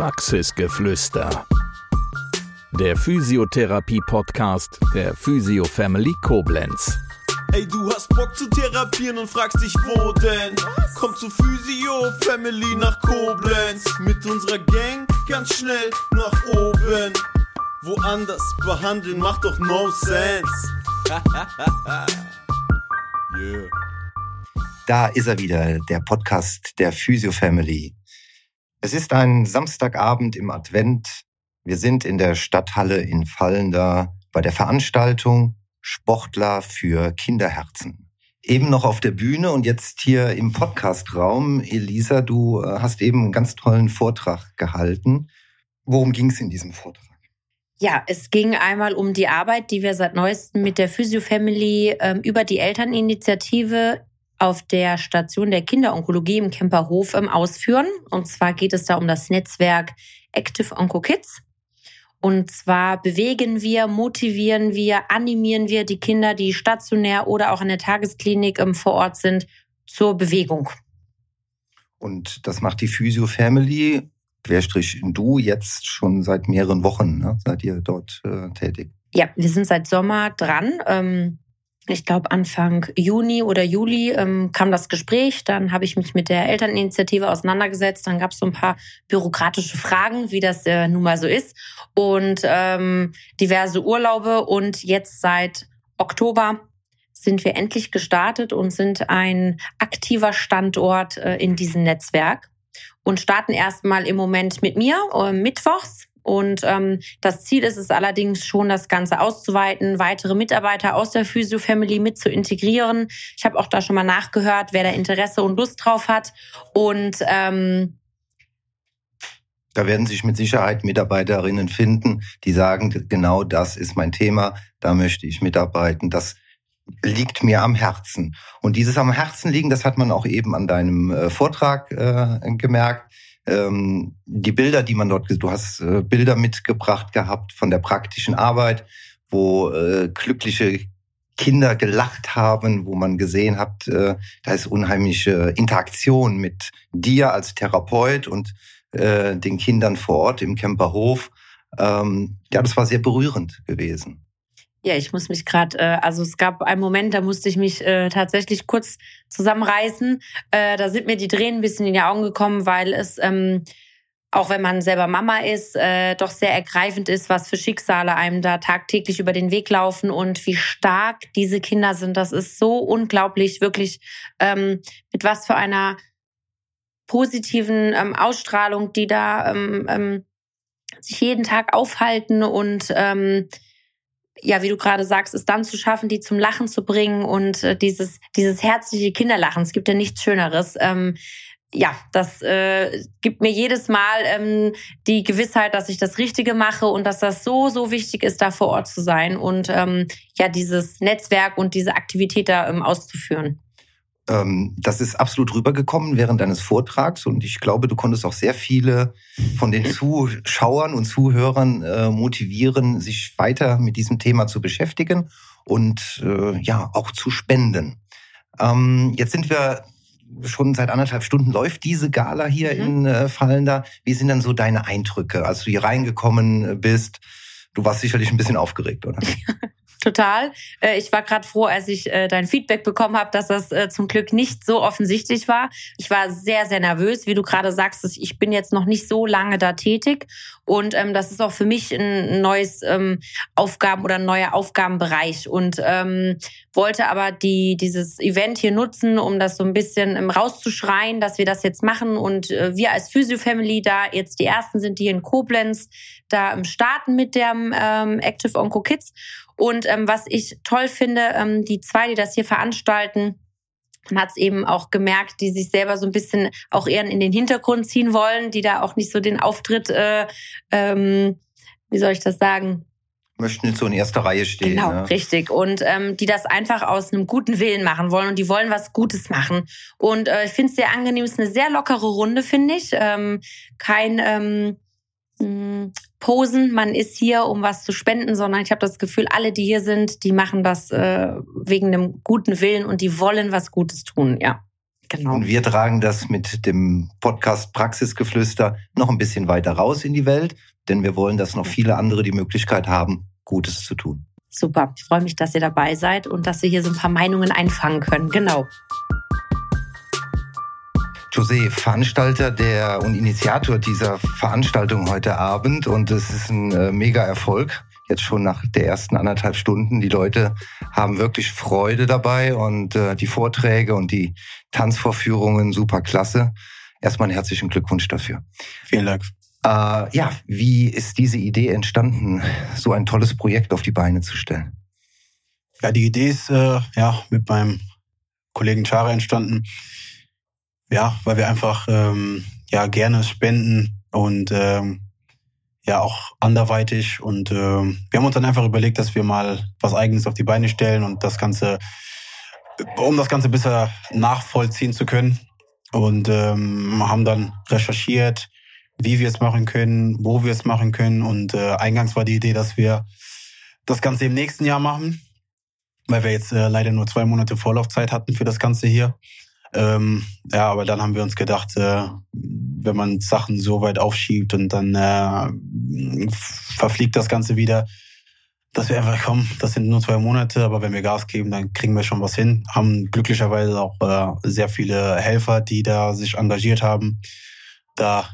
Praxisgeflüster. Der Physiotherapie-Podcast der Physio Family Koblenz. Ey, du hast Bock zu therapieren und fragst dich, wo denn? Komm zu Physio Family nach Koblenz. Mit unserer Gang ganz schnell nach oben. Woanders behandeln macht doch no sense. yeah. Da ist er wieder, der Podcast der Physio Family. Es ist ein Samstagabend im Advent. Wir sind in der Stadthalle in Fallender bei der Veranstaltung Sportler für Kinderherzen. Eben noch auf der Bühne und jetzt hier im Podcastraum. Elisa, du äh, hast eben einen ganz tollen Vortrag gehalten. Worum ging es in diesem Vortrag? Ja, es ging einmal um die Arbeit, die wir seit neuestem mit der Physio Family ähm, über die Elterninitiative auf der Station der Kinderonkologie im Kemperhof ausführen. Und zwar geht es da um das Netzwerk Active Onco Kids. Und zwar bewegen wir, motivieren wir, animieren wir die Kinder, die stationär oder auch in der Tagesklinik vor Ort sind, zur Bewegung. Und das macht die Physio Family, Querstrich du, jetzt schon seit mehreren Wochen, ne? seid ihr dort äh, tätig? Ja, wir sind seit Sommer dran. Ähm, ich glaube Anfang Juni oder Juli ähm, kam das Gespräch. Dann habe ich mich mit der Elterninitiative auseinandergesetzt. Dann gab es so ein paar bürokratische Fragen, wie das äh, nun mal so ist. Und ähm, diverse Urlaube. Und jetzt seit Oktober sind wir endlich gestartet und sind ein aktiver Standort äh, in diesem Netzwerk. Und starten erstmal im Moment mit mir, äh, mittwochs und ähm, das Ziel ist es allerdings schon, das Ganze auszuweiten, weitere Mitarbeiter aus der Physio Family mit zu integrieren. Ich habe auch da schon mal nachgehört, wer da Interesse und Lust drauf hat. Und ähm, da werden sich mit Sicherheit Mitarbeiterinnen finden, die sagen, genau das ist mein Thema, da möchte ich mitarbeiten. Das liegt mir am Herzen. Und dieses am Herzen liegen, das hat man auch eben an deinem äh, Vortrag äh, gemerkt ähm, die Bilder, die man dort, du hast äh, Bilder mitgebracht gehabt von der praktischen Arbeit, wo äh, glückliche Kinder gelacht haben, wo man gesehen hat, äh, da ist unheimliche Interaktion mit dir als Therapeut und äh, den Kindern vor Ort im Camperhof. Ähm, ja, das war sehr berührend gewesen. Ja, ich muss mich gerade, äh, also es gab einen Moment, da musste ich mich äh, tatsächlich kurz zusammenreißen. Äh, da sind mir die Tränen ein bisschen in die Augen gekommen, weil es, ähm, auch wenn man selber Mama ist, äh, doch sehr ergreifend ist, was für Schicksale einem da tagtäglich über den Weg laufen und wie stark diese Kinder sind. Das ist so unglaublich, wirklich, ähm, mit was für einer positiven ähm, Ausstrahlung, die da ähm, ähm, sich jeden Tag aufhalten und ähm, ja, wie du gerade sagst, es dann zu schaffen, die zum Lachen zu bringen und äh, dieses, dieses herzliche Kinderlachen. Es gibt ja nichts Schöneres. Ähm, ja, das äh, gibt mir jedes Mal ähm, die Gewissheit, dass ich das Richtige mache und dass das so, so wichtig ist, da vor Ort zu sein und ähm, ja, dieses Netzwerk und diese Aktivität da ähm, auszuführen. Ähm, das ist absolut rübergekommen während deines Vortrags und ich glaube, du konntest auch sehr viele von den Zuschauern und Zuhörern äh, motivieren, sich weiter mit diesem Thema zu beschäftigen und äh, ja auch zu spenden. Ähm, jetzt sind wir schon seit anderthalb Stunden läuft diese Gala hier mhm. in äh, Fallender. Wie sind denn so deine Eindrücke, als du hier reingekommen bist? Du warst sicherlich ein bisschen aufgeregt, oder? total. Äh, ich war gerade froh, als ich äh, dein Feedback bekommen habe, dass das äh, zum Glück nicht so offensichtlich war. Ich war sehr, sehr nervös, wie du gerade sagst. Ich bin jetzt noch nicht so lange da tätig und ähm, das ist auch für mich ein neues ähm, Aufgaben oder ein neuer Aufgabenbereich und ähm, wollte aber die dieses Event hier nutzen, um das so ein bisschen ähm, rauszuschreien, dass wir das jetzt machen und äh, wir als Physio Family da jetzt die ersten sind, die in Koblenz da ähm, starten mit dem ähm, Active Onco Kids und ähm, was ich toll finde, ähm, die zwei, die das hier veranstalten, man hat es eben auch gemerkt, die sich selber so ein bisschen auch eher in den Hintergrund ziehen wollen, die da auch nicht so den Auftritt, äh, ähm, wie soll ich das sagen, möchten jetzt so in erster Reihe stehen. Genau, ne? richtig. Und ähm, die das einfach aus einem guten Willen machen wollen und die wollen was Gutes machen. Und äh, ich finde es sehr angenehm, es ist eine sehr lockere Runde, finde ich. Ähm, kein ähm, hm, posen, man ist hier, um was zu spenden, sondern ich habe das Gefühl, alle, die hier sind, die machen das äh, wegen einem guten Willen und die wollen was Gutes tun, ja. Genau. Und wir tragen das mit dem Podcast Praxisgeflüster noch ein bisschen weiter raus in die Welt, denn wir wollen, dass noch viele andere die Möglichkeit haben, Gutes zu tun. Super. Ich freue mich, dass ihr dabei seid und dass wir hier so ein paar Meinungen einfangen können. Genau. José, Veranstalter der und Initiator dieser Veranstaltung heute Abend und es ist ein äh, mega Erfolg. Jetzt schon nach der ersten anderthalb Stunden. Die Leute haben wirklich Freude dabei und äh, die Vorträge und die Tanzvorführungen super klasse. Erstmal einen herzlichen Glückwunsch dafür. Vielen Dank. Äh, ja, wie ist diese Idee entstanden, so ein tolles Projekt auf die Beine zu stellen? Ja, die Idee ist äh, ja mit meinem Kollegen Chara entstanden. Ja, weil wir einfach ähm, ja gerne spenden und ähm, ja auch anderweitig. Und ähm, wir haben uns dann einfach überlegt, dass wir mal was Eigenes auf die Beine stellen und das Ganze, um das Ganze besser nachvollziehen zu können. Und ähm, haben dann recherchiert, wie wir es machen können, wo wir es machen können. Und äh, eingangs war die Idee, dass wir das Ganze im nächsten Jahr machen, weil wir jetzt äh, leider nur zwei Monate Vorlaufzeit hatten für das Ganze hier. Ähm, ja, aber dann haben wir uns gedacht, äh, wenn man Sachen so weit aufschiebt und dann äh, verfliegt das Ganze wieder, dass wir einfach kommen, das sind nur zwei Monate, aber wenn wir Gas geben, dann kriegen wir schon was hin. Haben glücklicherweise auch äh, sehr viele Helfer, die da sich engagiert haben. Da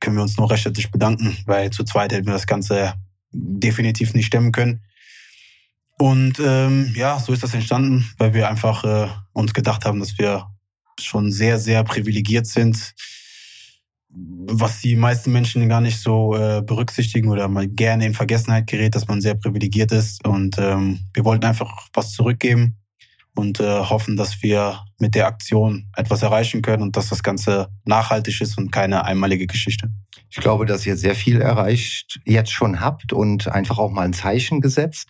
können wir uns nur rechtzeitig bedanken, weil zu zweit hätten wir das Ganze definitiv nicht stemmen können. Und ähm, ja, so ist das entstanden, weil wir einfach äh, uns gedacht haben, dass wir schon sehr, sehr privilegiert sind, was die meisten Menschen gar nicht so äh, berücksichtigen oder mal gerne in Vergessenheit gerät, dass man sehr privilegiert ist. Und ähm, wir wollten einfach was zurückgeben und äh, hoffen, dass wir mit der Aktion etwas erreichen können und dass das Ganze nachhaltig ist und keine einmalige Geschichte. Ich glaube, dass ihr sehr viel erreicht jetzt schon habt und einfach auch mal ein Zeichen gesetzt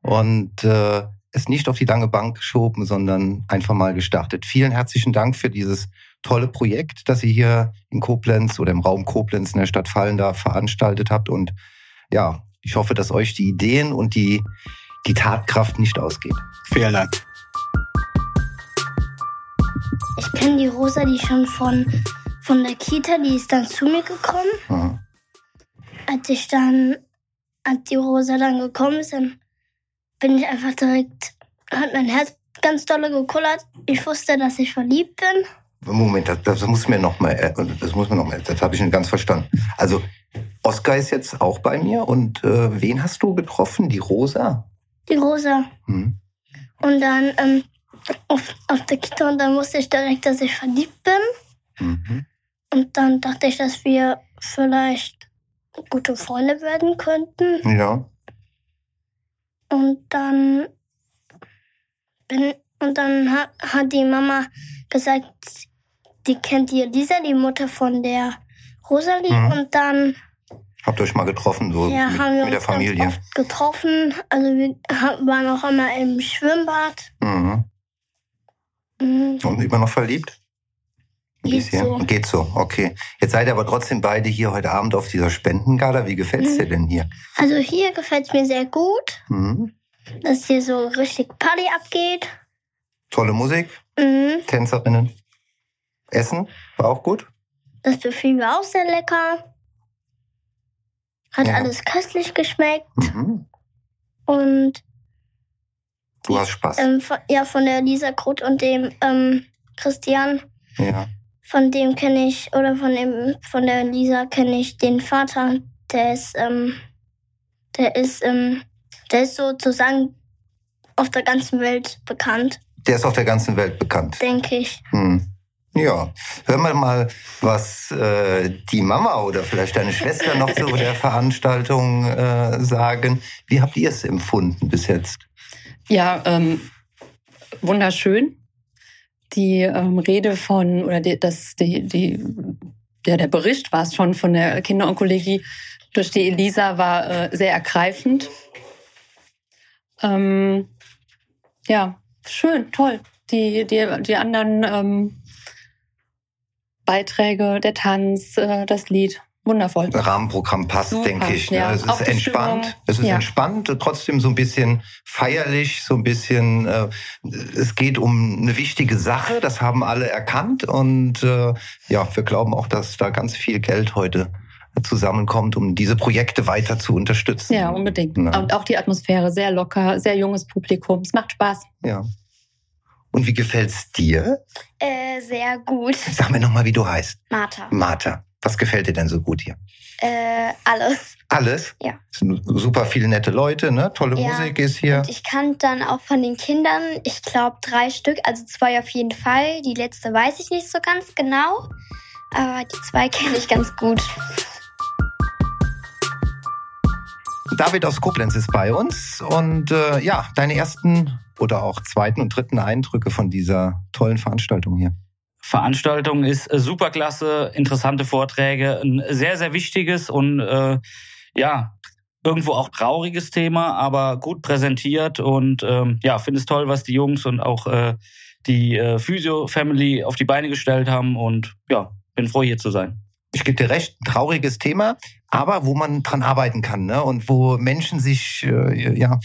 und äh, es nicht auf die lange Bank geschoben, sondern einfach mal gestartet. Vielen herzlichen Dank für dieses tolle Projekt, das ihr hier in Koblenz oder im Raum Koblenz in der Stadt Fallenda veranstaltet habt. Und ja, ich hoffe, dass euch die Ideen und die, die Tatkraft nicht ausgeht. Vielen Dank. Ich kenne die Rosa, die schon von, von der Kita, die ist dann zu mir gekommen. Mhm. Als ich dann, als die Rosa dann gekommen ist, dann bin ich einfach direkt, hat mein Herz ganz dolle gekullert. Ich wusste, dass ich verliebt bin. Moment, das, das muss mir noch mal, das muss mir noch mal, das habe ich nicht ganz verstanden. Also Oskar ist jetzt auch bei mir und äh, wen hast du getroffen? Die Rosa? Die Rosa. Hm. Und dann ähm, auf, auf der Kita und dann wusste ich direkt, dass ich verliebt bin. Mhm. Und dann dachte ich, dass wir vielleicht gute Freunde werden könnten. Ja. Und dann bin und dann hat, hat die Mama gesagt, die kennt die Lisa, die Mutter von der Rosalie. Mhm. Und dann Habt ihr euch mal getroffen, so ja, mit, haben wir mit der uns Familie? ganz oft getroffen. Also wir waren auch immer im Schwimmbad. Mhm. Mhm. Und immer noch verliebt? Ein Geht bisschen? so. Geht so, okay. Jetzt seid ihr aber trotzdem beide hier heute Abend auf dieser Spendengala. Wie gefällt's Mhm. dir denn hier? Also hier gefällt es mir sehr gut, Mhm. dass hier so richtig Party abgeht. Tolle Musik, Mhm. Tänzerinnen. Essen war auch gut. Das Buffet war auch sehr lecker. Hat Ja. alles köstlich geschmeckt. Mhm. Und Du hast Spaß. ähm, von, ja, von der Lisa Krut und dem ähm, Christian, Ja. Von dem kenne ich, oder von dem, von der Lisa kenne ich den Vater. Der ist, ähm, der ist, ähm, der ist sozusagen auf der ganzen Welt bekannt, Der ist auf der ganzen Welt bekannt. denke ich. Hm. Ja, hören wir mal, was äh, die Mama oder vielleicht deine Schwester noch zu der Veranstaltung äh, sagen. Wie habt ihr es empfunden bis jetzt? Ja, ähm, wunderschön. Die ähm, Rede von, oder die, das, die, die, ja, der Bericht war es schon von der Kinderonkologie durch die Elisa war äh, sehr ergreifend. Ähm, ja, schön, toll. Die, die, die anderen ähm, Beiträge, der Tanz, äh, das Lied wundervoll. Rahmenprogramm passt, Super, denke ich. Ne? ja. Es Auch ist entspannt, Stimmung, es ist ja. entspannt, trotzdem so ein bisschen feierlich, so ein bisschen, äh, es geht um eine wichtige Sache, das haben alle erkannt und äh, ja, wir glauben auch, dass da ganz viel Geld heute zusammenkommt, um diese Projekte weiter zu unterstützen. Ja, unbedingt. Ja. Und auch die Atmosphäre, sehr locker, sehr junges Publikum. Es macht Spaß. Ja. Und wie gefällt's dir? Äh, sehr gut. Sag mir nochmal, wie du heißt. Martha. Martha. Was gefällt dir denn so gut hier? Äh, alles. Alles? Ja. Es sind super viele nette Leute, ne? Tolle Ja. Musik ist hier. Und ich kannte dann auch von den Kindern, ich glaube drei Stück, also zwei auf jeden Fall. Die letzte weiß ich nicht so ganz genau. Aber die zwei kenne ich ganz gut. David aus Koblenz ist bei uns und äh, ja, deine ersten oder auch zweiten und dritten Eindrücke von dieser tollen Veranstaltung hier. Veranstaltung ist äh, superklasse, interessante Vorträge, ein sehr, sehr wichtiges und äh, ja, irgendwo auch trauriges Thema, aber gut präsentiert und ähm, ja, finde es toll, was die Jungs und auch äh, die äh, Physio-Family auf die Beine gestellt haben und ja, bin froh hier zu sein. Ich gebe dir recht, ein trauriges Thema, aber wo man dran arbeiten kann ne? und wo Menschen sich äh, ja,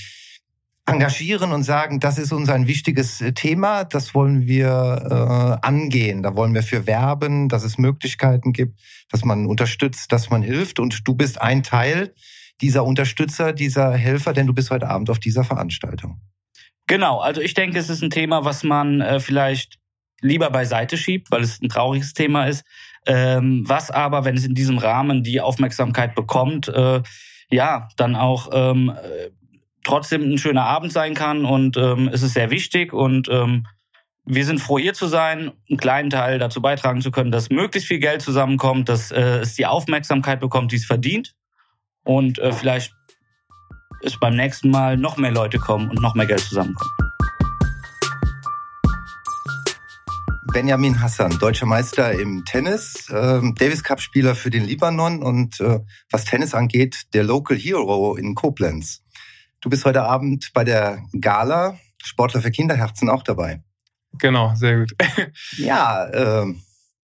engagieren und sagen, das ist uns ein wichtiges äh, Thema, das wollen wir äh, angehen, da wollen wir für werben, dass es Möglichkeiten gibt, dass man unterstützt, dass man hilft. Und du bist ein Teil dieser Unterstützer, dieser Helfer, denn du bist heute Abend auf dieser Veranstaltung. Genau, also ich denke, es ist ein Thema, was man äh, vielleicht lieber beiseite schiebt, weil es ein trauriges Thema ist, ähm, was aber, wenn es in diesem Rahmen die Aufmerksamkeit bekommt, äh, ja, dann auch ähm, äh, trotzdem ein schöner Abend sein kann und ähm, es ist sehr wichtig und ähm, wir sind froh, hier zu sein, einen kleinen Teil dazu beitragen zu können, dass möglichst viel Geld zusammenkommt, dass äh, es die Aufmerksamkeit bekommt, die es verdient und äh, vielleicht es beim nächsten Mal noch mehr Leute kommen und noch mehr Geld zusammenkommt. Benjamin Hassan, deutscher Meister im Tennis, ähm, Davis Cup Spieler für den Libanon und äh, was Tennis angeht, der Local Hero in Koblenz. Du bist heute Abend bei der Gala Sportler für Kinderherzen auch dabei. Genau, sehr gut. Ja, äh,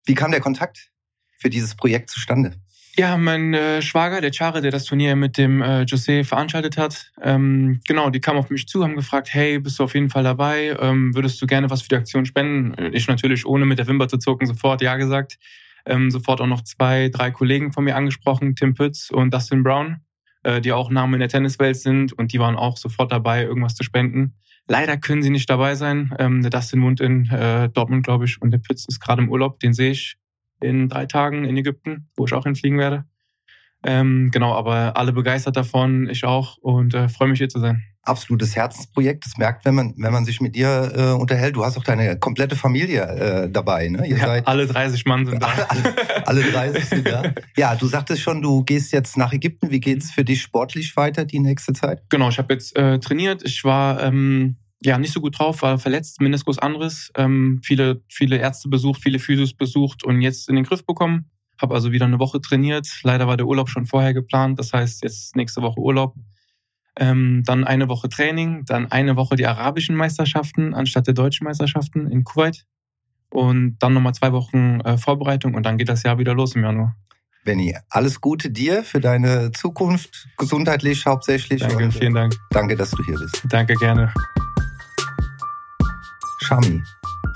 wie kam der Kontakt für dieses Projekt zustande? Ja, mein äh, Schwager, der Chare, der das Turnier mit dem äh, José veranstaltet hat, ähm, genau, die kamen auf mich zu, haben gefragt, hey, bist du auf jeden Fall dabei? Ähm, würdest du gerne was für die Aktion spenden? Ich natürlich, ohne mit der Wimper zu zucken, sofort ja gesagt. Ähm, sofort auch noch zwei, drei Kollegen von mir angesprochen, Tim Pütz und Dustin Brown, äh, die auch Namen in der Tenniswelt sind und die waren auch sofort dabei, irgendwas zu spenden. Leider können sie nicht dabei sein. Ähm, der Dustin wohnt in äh, Dortmund, glaube ich, und der Pütz ist gerade im Urlaub, den sehe ich in drei Tagen in Ägypten, wo ich auch hinfliegen werde. Ähm, genau, aber alle begeistert davon, ich auch und äh, freue mich hier zu sein. Absolutes Herzensprojekt. Das merkt, wenn man, wenn man sich mit dir äh, unterhält. Du hast auch deine komplette Familie äh, dabei. Ne? Ihr Ja, seid alle 30 Mann sind da. alle, alle, alle 30 sind da. Ja, du sagtest schon, du gehst jetzt nach Ägypten. Wie geht's für dich sportlich weiter die nächste Zeit? Genau, ich habe jetzt äh, trainiert. Ich war ähm, ja nicht so gut drauf, war verletzt, Meniskus anderes. Ähm, viele, viele Ärzte besucht, viele Physios besucht und jetzt in den Griff bekommen. Habe also wieder eine Woche trainiert. Leider war der Urlaub schon vorher geplant. Das heißt, jetzt nächste Woche Urlaub. Ähm, dann eine Woche Training, dann eine Woche die arabischen Meisterschaften anstatt der deutschen Meisterschaften in Kuwait. Und dann nochmal zwei Wochen äh, Vorbereitung und dann geht das Jahr wieder los im Januar. Benny, alles Gute dir für deine Zukunft, gesundheitlich hauptsächlich. Danke, vielen Dank. Danke, dass du hier bist. Danke, gerne. Shami,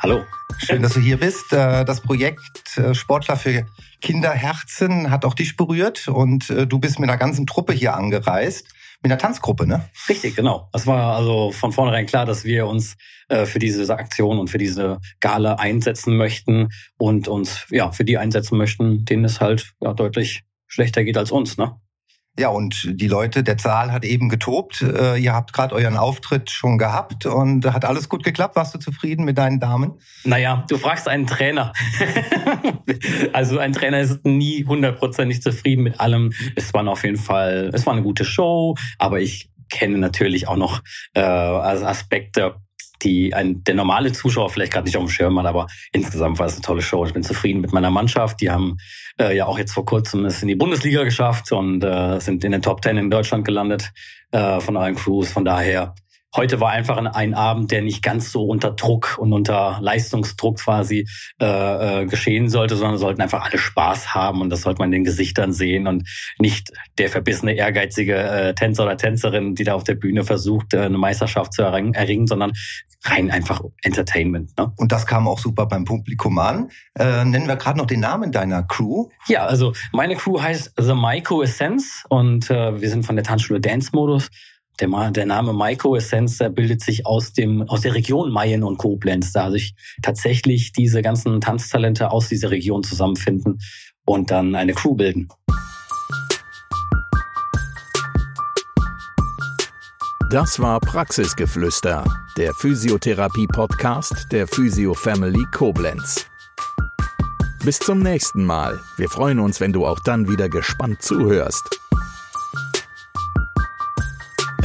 Hallo. schön, dass du hier bist. Äh, Das Projekt äh, Sportler für Kinderherzen hat auch dich berührt und äh, du bist mit einer ganzen Truppe hier angereist. Mit einer Tanzgruppe, ne? Richtig, genau. Es war also von vornherein klar, dass wir uns für diese Aktion und für diese Gala einsetzen möchten und uns ja für die einsetzen möchten, denen es halt ja deutlich schlechter geht als uns, ne? Ja, und die Leute, der Saal hat eben getobt. Äh, Ihr habt gerade euren Auftritt schon gehabt und hat alles gut geklappt. Warst du zufrieden mit deinen Damen? Naja, du fragst einen Trainer. also ein Trainer ist nie hundertprozentig zufrieden mit allem. Es war auf jeden Fall, es war eine gute Show, aber ich kenne natürlich auch noch äh, Aspekte, die ein, der normale Zuschauer vielleicht gerade nicht auf dem Schirm hat, aber insgesamt war es eine tolle Show. Ich bin zufrieden mit meiner Mannschaft. Die haben äh, ja auch jetzt vor kurzem es in die Bundesliga geschafft und äh, sind in den Top Ten in Deutschland gelandet äh, von allen Crews. Von daher heute war einfach ein, ein, Abend, der nicht ganz so unter Druck und unter Leistungsdruck quasi äh, äh, geschehen sollte, sondern sollten einfach alle Spaß haben und das sollte man in den Gesichtern sehen und nicht der verbissene, ehrgeizige äh, Tänzer oder Tänzerin, die da auf der Bühne versucht, äh, eine Meisterschaft zu erringen, erringen sondern rein einfach Entertainment. Ne? Und das kam auch super beim Publikum an. Äh, nennen wir gerade noch den Namen deiner Crew. Ja, also meine Crew heißt The Maiko Essence und äh, wir sind von der Tanzschule Dance Modus der, der Name Maiko Essenz bildet sich aus dem aus der Region Mayen und Koblenz, da sich tatsächlich diese ganzen Tanztalente aus dieser Region zusammenfinden und dann eine Crew bilden. Das war Praxisgeflüster, der Physiotherapie-Podcast der Physio Family Koblenz. Bis zum nächsten Mal. Wir freuen uns, wenn du auch dann wieder gespannt zuhörst.